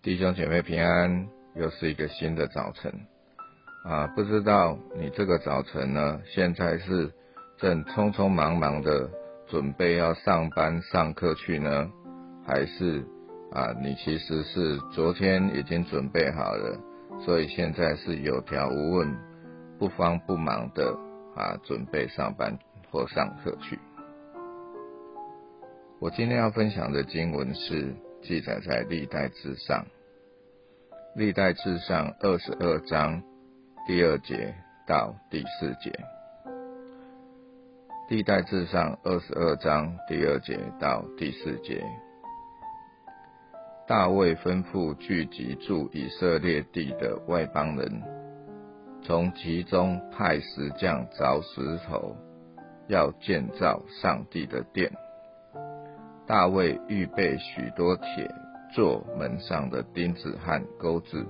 弟兄姐妹平安，又是一个新的早晨啊！不知道你这个早晨呢，现在是正匆匆忙忙的准备要上班上课去呢，还是啊，你其实是昨天已经准备好了，所以现在是有条无问、不慌不忙的啊，准备上班或上课去。我今天要分享的经文是记载在历代志上。历代至上二十二章第二节到第四节。历代至上二十二章第二节到第四节。大卫吩咐聚集住以色列地的外邦人，从其中派石匠凿石头，要建造上帝的殿。大卫预备许多铁。做门上的钉子和钩子，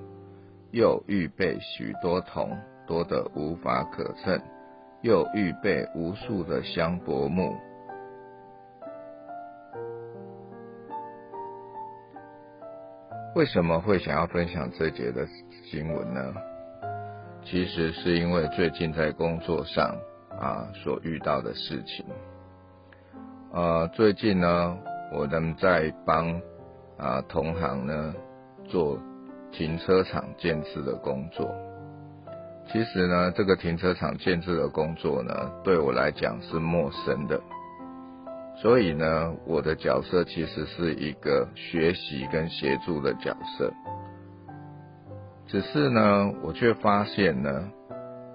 又预备许多铜，多得无法可称；又预备无数的香柏木。为什么会想要分享这节的经文呢？其实是因为最近在工作上啊所遇到的事情。呃，最近呢，我们在帮。啊，同行呢做停车场建设的工作。其实呢，这个停车场建设的工作呢，对我来讲是陌生的。所以呢，我的角色其实是一个学习跟协助的角色。只是呢，我却发现呢，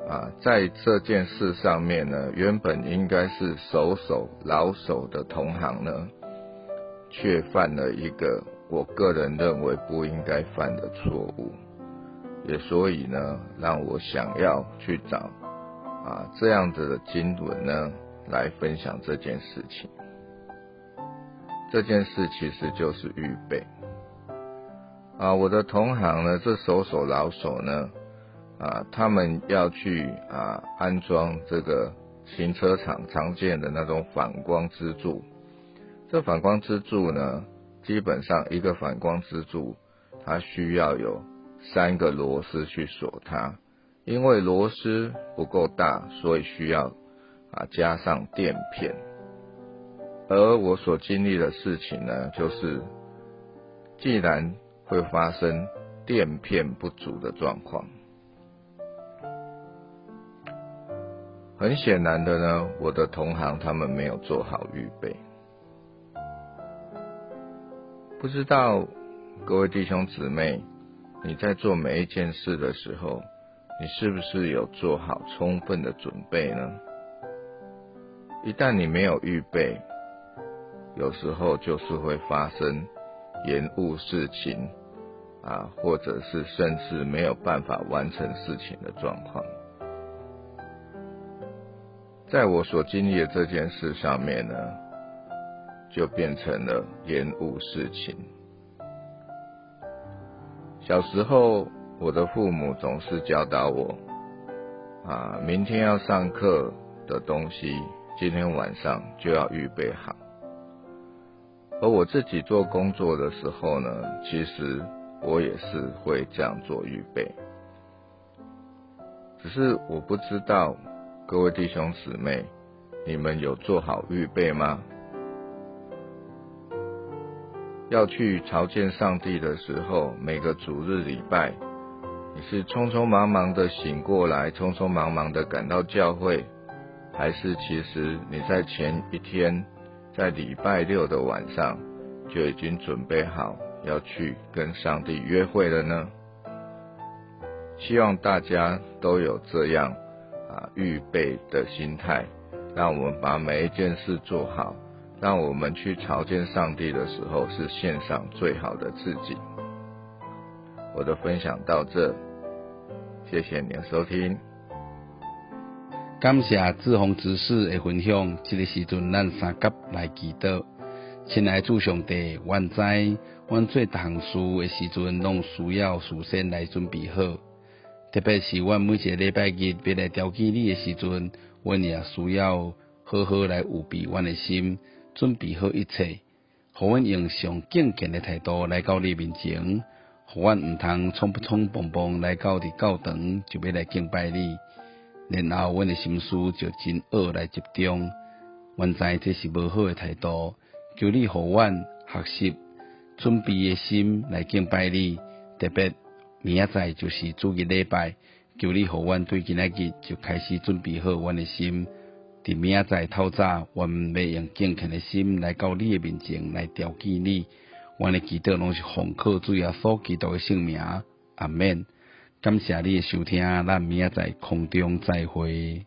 啊，在这件事上面呢，原本应该是熟手老手的同行呢，却犯了一个。我个人认为不应该犯的错误，也所以呢，让我想要去找啊这样子的经文呢，来分享这件事情。这件事其实就是预备啊，我的同行呢，这手手老手呢啊，他们要去啊安装这个停车场常见的那种反光支柱，这反光支柱呢。基本上，一个反光支柱，它需要有三个螺丝去锁它。因为螺丝不够大，所以需要啊加上垫片。而我所经历的事情呢，就是既然会发生垫片不足的状况，很显然的呢，我的同行他们没有做好预备。不知道各位弟兄姊妹，你在做每一件事的时候，你是不是有做好充分的准备呢？一旦你没有预备，有时候就是会发生延误事情啊，或者是甚至没有办法完成事情的状况。在我所经历的这件事上面呢？就变成了延误事情。小时候，我的父母总是教导我：啊，明天要上课的东西，今天晚上就要预备好。而我自己做工作的时候呢，其实我也是会这样做预备。只是我不知道各位弟兄姊妹，你们有做好预备吗？要去朝见上帝的时候，每个主日礼拜，你是匆匆忙忙的醒过来，匆匆忙忙的赶到教会，还是其实你在前一天，在礼拜六的晚上就已经准备好要去跟上帝约会了呢？希望大家都有这样啊预备的心态，让我们把每一件事做好。让我们去朝见上帝的时候，是献上最好的自己。我的分享到这，谢谢您收听。感谢志宏执事的分享，这个时阵咱三甲来祈祷。亲爱主上帝，愿知阮做大项事的时阵，拢需要事先来准备好。特别是阮每一个礼拜日要来调记你诶时阵，阮也需要好好来预备阮诶心。准备好一切，互阮用上敬虔诶态度来到你面前，互阮毋通冲不冲蹦蹦来到伫教堂就要来敬拜你，然后阮诶心思就真恶来集中。阮知这是无好诶态度，求你互阮学习准备诶心来敬拜你。特别明仔载就是主日礼拜，求你互阮对今仔日就开始准备好阮诶心。伫明仔载透早，阮要用敬虔诶心来到你诶面前来调记你。阮诶祈祷拢是奉靠主耶稣祈祷诶圣名，阿免。感谢你诶收听，咱明仔载空中再会。